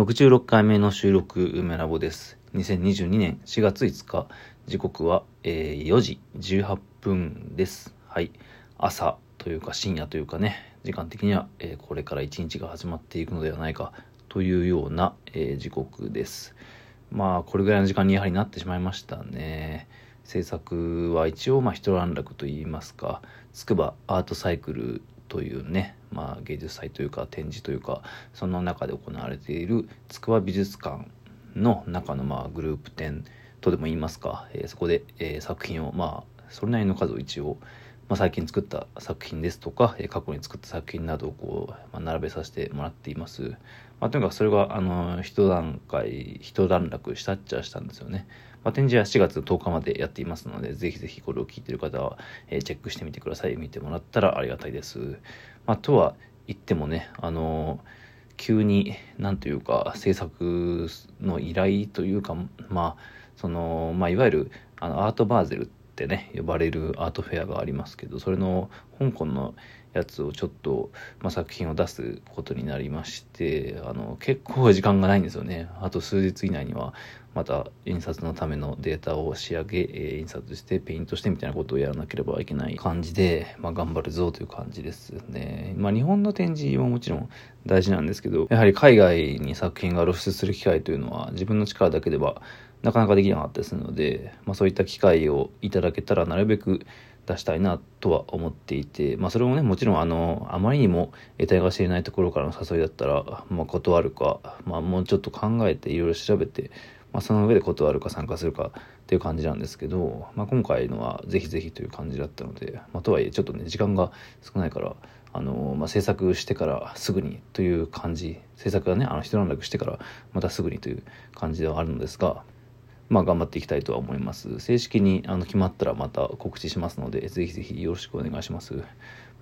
66回目の収録梅ラボです。2022年4月5日、時刻は、えー4時18分です。はい。朝というか深夜というかね、時間的には、えーこれから一日が始まっていくのではないかというような、えー時刻です。まあ、これぐらいの時間にやはりなってしまいましたね。制作は一応、まあ、一段落といいますか、筑波アートサイクルというね、まあ、芸術祭というか展示というか、その中で行われているつくば美術館の中の、まあ、グループ展とでも言いますか、えーそこで、えー作品を、まあ、それなりの数を一応、まあ、最近作った作品ですとか、え過去に作った作品などをこう、まあ、並べさせてもらっています。まあ、とにかくそれが、あの、一段階、一段落したっちゃしたんですよね。まあ、展示は4月10日までやっていますので、ぜひぜひこれを聞いている方は、えーチェックしてみてください。見てもらったらありがたいです。まあ、とは言ってもね、あの急に、なんというか、制作の依頼というか、まあ、その、まあ、いわゆる、あの、アートバーゼルってね、呼ばれるアートフェアがありますけど、それの香港のやつをちょっと、まあ、作品を出すことになりまして、あの、結構時間がないんですよね。あと数日以内には、また印刷のためのデータを仕上げ、えー印刷してペイントしてみたいなことをやらなければいけない感じで、まあ、頑張るぞという感じですね。まあ、日本の展示ももちろん大事なんですけど、やはり海外に作品が露出する機会というのは自分の力だけではなかなかできなかったりすので、まあ、そういった機会をいただけたらなるべく出したいなとは思っていて、まあ、それもねもちろんあのあまりにも得体が知れないところからの誘いだったら、まあ、断るか、まあ、もうちょっと考えていろいろ調べて、まあ、その上で断るか参加するかっていう感じなんですけど、まあ、今回のはぜひぜひという感じだったので、まあ、とはいえちょっとね時間が少ないからあの、まあ、制作してからすぐにという感じ制作がねあの一段落してからまたすぐにという感じではあるのですが。まあ頑張っていきたいとは思います。正式にあの決まったらまた告知しますので、ぜひぜひよろしくお願いします。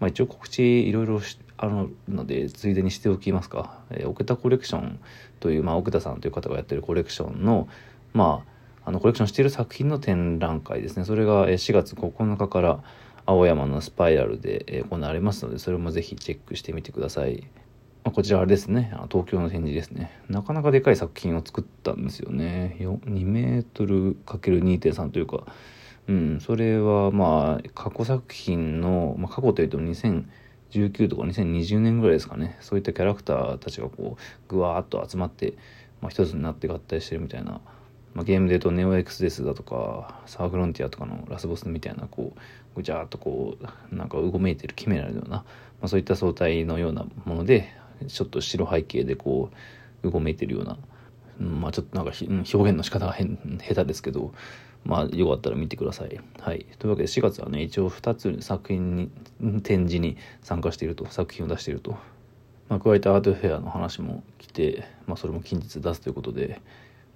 まあ一応告知いろいろあるので、ついでにしておきますか。えー、奥田コレクションという、まあ奥田さんという方がやってるコレクションの、まあ、あのコレクションしている作品の展覧会ですね。それが4月9日から青山のスパイラルで行われますので、それもぜひチェックしてみてください。まあ、こちらあれですね。東京の展示ですね。なかなかでかい作品を作ったんですよね。2メートル ×2.3 というか。うんそれはまあ過去作品の、まあ、過去というと2019とか2020年ぐらいですかね。そういったキャラクターたちがこうぐわーっと集まって、まあ、一つになって合体してるみたいな。まあ、ゲームで言うとネオエクスデスだとかサーフロンティアとかのラスボスみたいなこうぐちゃーっとこうなんかうごめいてるキメラのような、まあ、そういった相対のようなものでちょっと白背景でこううごめいてるような、うんまあちょっとなんか表現の仕方が変下手ですけどまあよかったら見てください。はい、というわけで4月はね一応2つ作品に展示に参加していると作品を出していると。まあ、加えてアートフェアの話も来て、まあ、それも近日出すということで、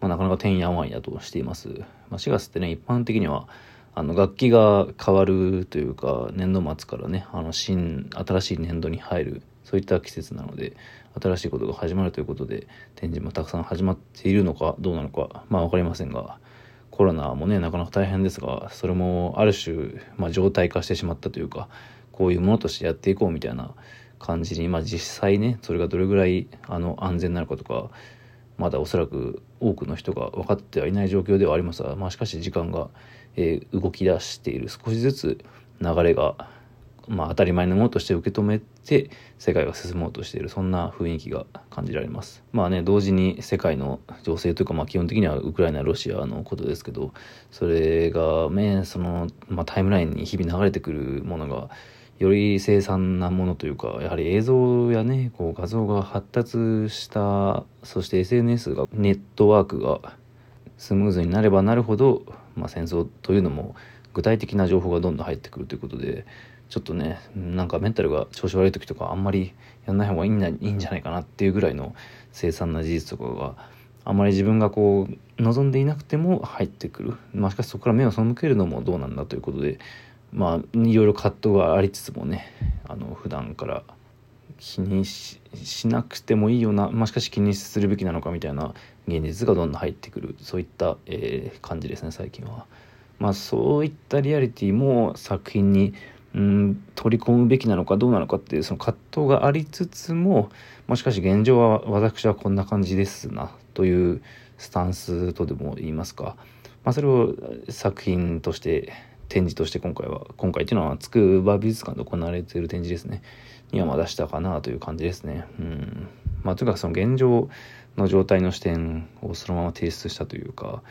まあ、なかなかてんやわんやとしています。まあ、4月ってね、一般的には、あの、楽器が変わるというか、年度末からね、あの、新、新しい年度に入る、そういった季節なので、新しいことが始まるということで、展示もたくさん始まっているのか、どうなのか、まあ、わかりませんが、コロナもね、なかなか大変ですが、それもある種、まあ、状態化してしまったというか、こういうものとしてやっていこうみたいな感じに、まあ、実際ね、それがどれぐらい、あの、安全なのかとか、まだおそらく多くの人が分かってはいない状況ではありますが、まあ、しかし時間が、えー動き出している少しずつ流れが、まあ、当たり前のものとして受け止めて世界が進もうとしているそんな雰囲気が感じられます。まあね同時に世界の情勢というか、まあ、基本的にはウクライナロシアのことですけどそれがねその、まあ、タイムラインに日々流れてくるものがより凄惨なものというかやはり映像やねこう画像が発達したそして SNS がネットワークがスムーズになればなるほど、まあ、戦争というのも具体的な情報がどんどん入ってくるということでちょっとねなんかメンタルが調子悪い時とかあんまりやんない方がいいんないいんじゃないかなっていうぐらいの凄惨な事実とかがあまり自分がこう望んでいなくても入ってくる、まあ、しかしそこから目を背けるのもどうなんだということでまあいろいろ葛藤がありつつもねあの普段から気にしなくてもいいような、まあ、しかし気にするべきなのかみたいな現実がどんどん入ってくるそういった、えー感じですね最近は。まあそういったリアリティも作品にうん取り込むべきなのかどうなのかっていうその葛藤がありつつももしかし現状は私はこんな感じですなというスタンスとでも言いますか、まあ、それを作品として展示として今回は今回っていうのは筑波美術館で行われている展示ですね。にはま出したかなという感じですね。うん。まあとにかくその現状の状態の視点をそのまま提出したというか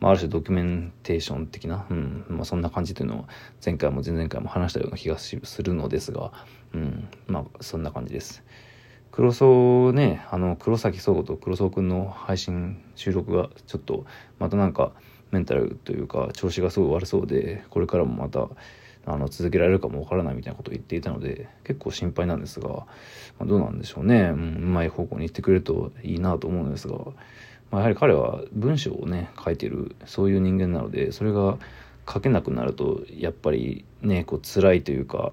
まあ、ある種ドキュメンテーション的な、うんまあ、そんな感じというのを前回も前々回も話したような気がするのですが、うん、まあそんな感じです。黒荘ね、あの黒崎総合と黒荘くんの配信収録がちょっとまたなんかメンタルというか調子がすごい悪そうでこれからもまたあの続けられるかもわからないみたいなことを言っていたので結構心配なんですが、まあ、どうなんでしょうね、うん、うまい方向に行ってくれるといいなと思うんですがまあ、やはり彼は文章をね書いてるそういう人間なのでそれが書けなくなるとやっぱりねこう辛いというか、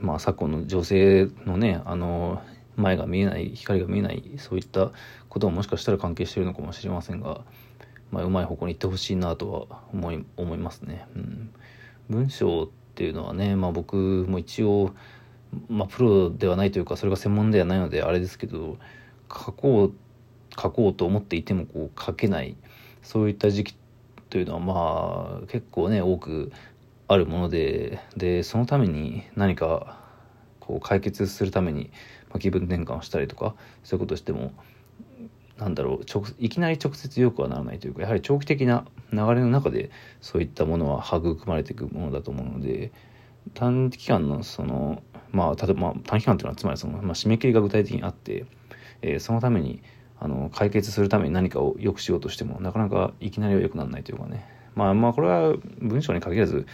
まあ、昨今の女性のねあの前が見えない光が見えないそういったことももしかしたら関係しているのかもしれませんが、まあ、うまい方向に行ってほしいなとは思い思いますね。うん、文章っていうのはね、まあ、僕も一応、まあ、プロではないというかそれが専門ではないのであれですけど書こう書こうと思っていてもこう書けない。そういった時期というのはまあ結構ね多くあるもので。でそのために何かこう解決するために、まあ、気分転換をしたりとかそういうことをしてもなんだろういきなり直接よくはならないというかやはり長期的な流れの中でそういったものは育まれていくものだと思うので短期間のそのまあ例えば、まあ、短期間というのはつまりその、まあ、締め切りが具体的にあって、えー、そのためにあの解決するために何かを良くしようとしてもなかなかいきなりは良くならないというかね。まあまあこれは文章に限らず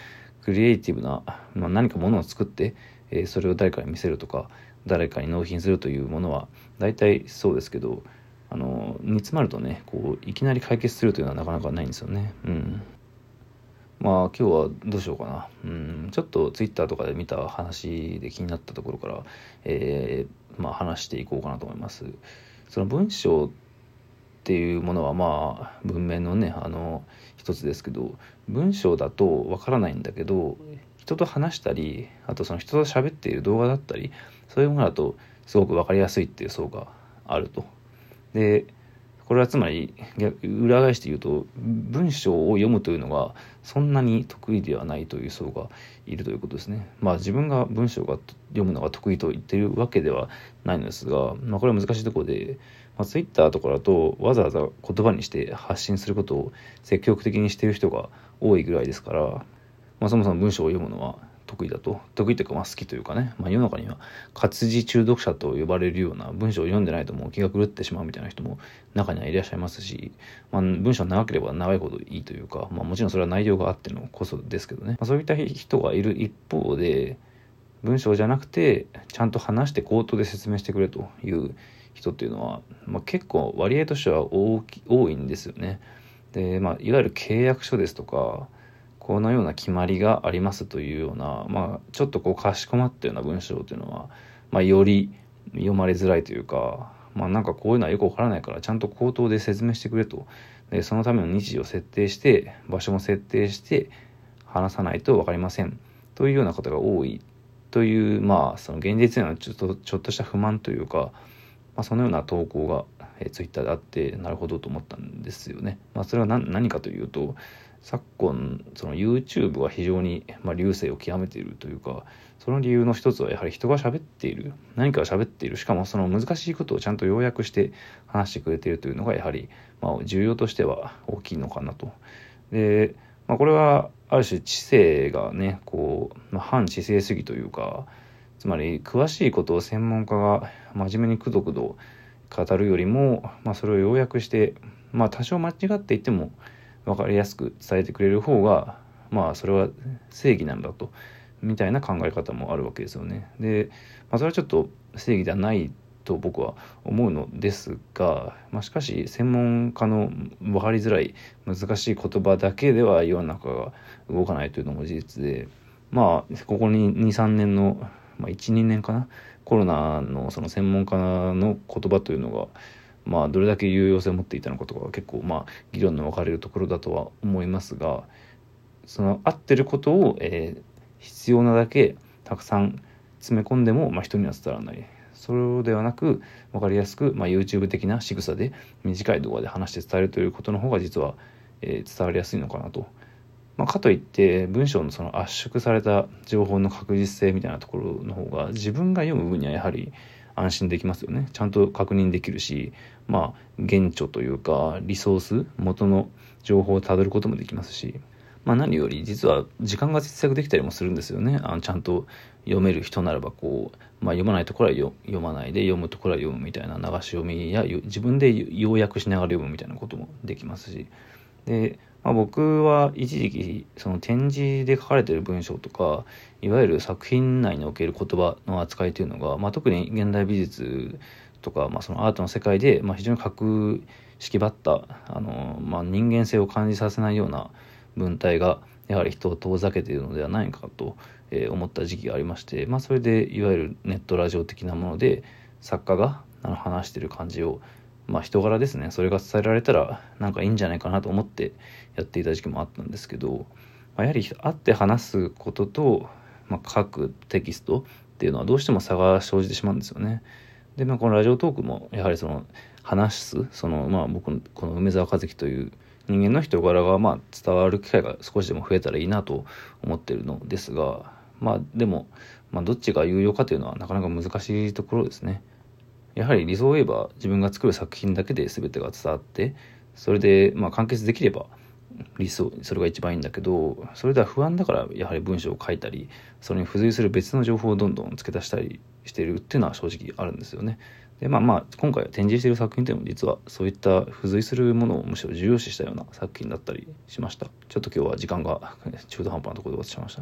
クリエイティブな、まあ、何かものを作って、えー、それを誰かに見せるとか誰かに納品するというものは大体そうですけどあの煮詰まるとねこういきなり解決するというのはなかなかないんですよね。うん。まあ今日はどうしようかな。うん。ちょっとツイッターとかで見た話で気になったところから、えー、まあ話していこうかなと思います。その文章っていうものはまあ文明のねあの一つですけど文章だとわからないんだけど人と話したりあとその人と喋っている動画だったりそういうものだとすごく分かりやすいっていう層があると。でこれはつまり裏返して言うと文章を読むというのがそんなに得意ではないという層がいるということですね。まあ自分が文章が読むのが得意と言ってるわけではないのですが、まあ、これは難しいところで、まあ、Twitter とかだとわざわざ言葉にして発信することを積極的にしている人が多いぐらいですから、まあ、そもそも文章を読むのは得意だと。得意というかまあ好きというかね、まあ、世の中には活字中毒者と呼ばれるような文章を読んでないともう気が狂ってしまうみたいな人も中にはいらっしゃいますし、まあ、文章長ければ長いほどいいというか、まあ、もちろんそれは内容があってのこそですけどね、まあ、そういった人がいる一方で文章じゃなくてちゃんと話して口頭で説明してくれという人っていうのは、まあ、結構割合としては大き多いんですよね。で、まあ、いわゆる契約書ですとかこのような決まりがありますというような、まあ、ちょっとこうかしこまったような文章というのは、まあ、より読まれづらいというか、まあ、なんかこういうのはよくわからないからちゃんと口頭で説明してくれとでそのための日時を設定して場所も設定して話さないと分かりませんというような方が多いというまあその現実へのちょっとちょっとした不満というか、まあ、そのような投稿が、えー、ツイッターであってなるほどと思ったんですよね。まあ、それは何かというと昨今その YouTube は非常に、まあ、流星を極めているというかその理由の一つはやはり人が喋っている何かが喋っているしかもその難しいことをちゃんと要約して話してくれているというのがやはり、まあ、重要としては大きいのかなと。で、まあ、これはある種知性がねこう、まあ、反知性主義というかつまり詳しいことを専門家が真面目にくどくど語るよりも、まあ、それを要約して、まあ、多少間違っていても分かりやすく伝えてくれる方がまあそれは正義なんだとみたいな考え方もあるわけですよね。で、まあ、それはちょっと正義ではないと僕は思うのですが、まあ、しかし専門家の分かりづらい難しい言葉だけでは世の中が動かないというのも事実でまあここに23年の、まあ、12年かなコロナのその専門家の言葉というのがまあ、どれだけ有用性を持っていたのかとかは結構まあ議論の分かれるところだとは思いますがその合ってることを、えー、必要なだけたくさん詰め込んでも、まあ、人には伝わらないそうではなく分かりやすく、まあ、YouTube 的な仕草で短い動画で話して伝えるということの方が実は、えー、伝わりやすいのかなと。まあ、かといって文章のその圧縮された情報の確実性みたいなところの方が自分が読む分にはやはり安心できますよね。ちゃんと確認できるしまあ原著というかリソース元の情報をたどることもできますしまあ、何より実は時間が節約できたりもするんですよね。あのちゃんと読める人ならばこう、まあ、読まないところは読まないで読むところは読むみたいな流し読みや自分で要約しながら読むみたいなこともできますし。で、まあ、僕は一時期その展示で書かれてる文章とかいわゆる作品内における言葉の扱いというのが、まあ、特に現代美術とか、まあ、そのアートの世界で、まあ、非常に格式ばったあの、まあ、人間性を感じさせないような文体がやはり人を遠ざけているのではないかと思った時期がありまして、まあ、それでいわゆるネットラジオ的なもので作家があの話してる感じを、まあ、人柄ですねそれが伝えられたらなんかいいんじゃないかなと思ってやっていた時期もあったんですけど、まあ、やはり会って話すことと、まあ、書くテキストっていうのはどうしても差が生じてしまうんですよね。で、まあ、このラジオトークもやはりその話すその、まあ、僕のこの梅沢和樹という人間の人柄がまあ伝わる機会が少しでも増えたらいいなと思ってるのですがまあでも、まあ、どっちが有用かというのはなかなか難しいところですね。やはり理想を言えば自分が作る作品だけで全てが伝わってそれでまあ完結できれば理想それが一番いいんだけどそれでは不安だからやはり文章を書いたりそれに付随する別の情報をどんどん付け足したりしてるっていうのは正直あるんですよね。でまあまあ今回展示している作品というのも実はそういった付随するものをむしろ重要視したような作品だったりしましたちょっと今日は時間が 中途半端なところで終わってしまいました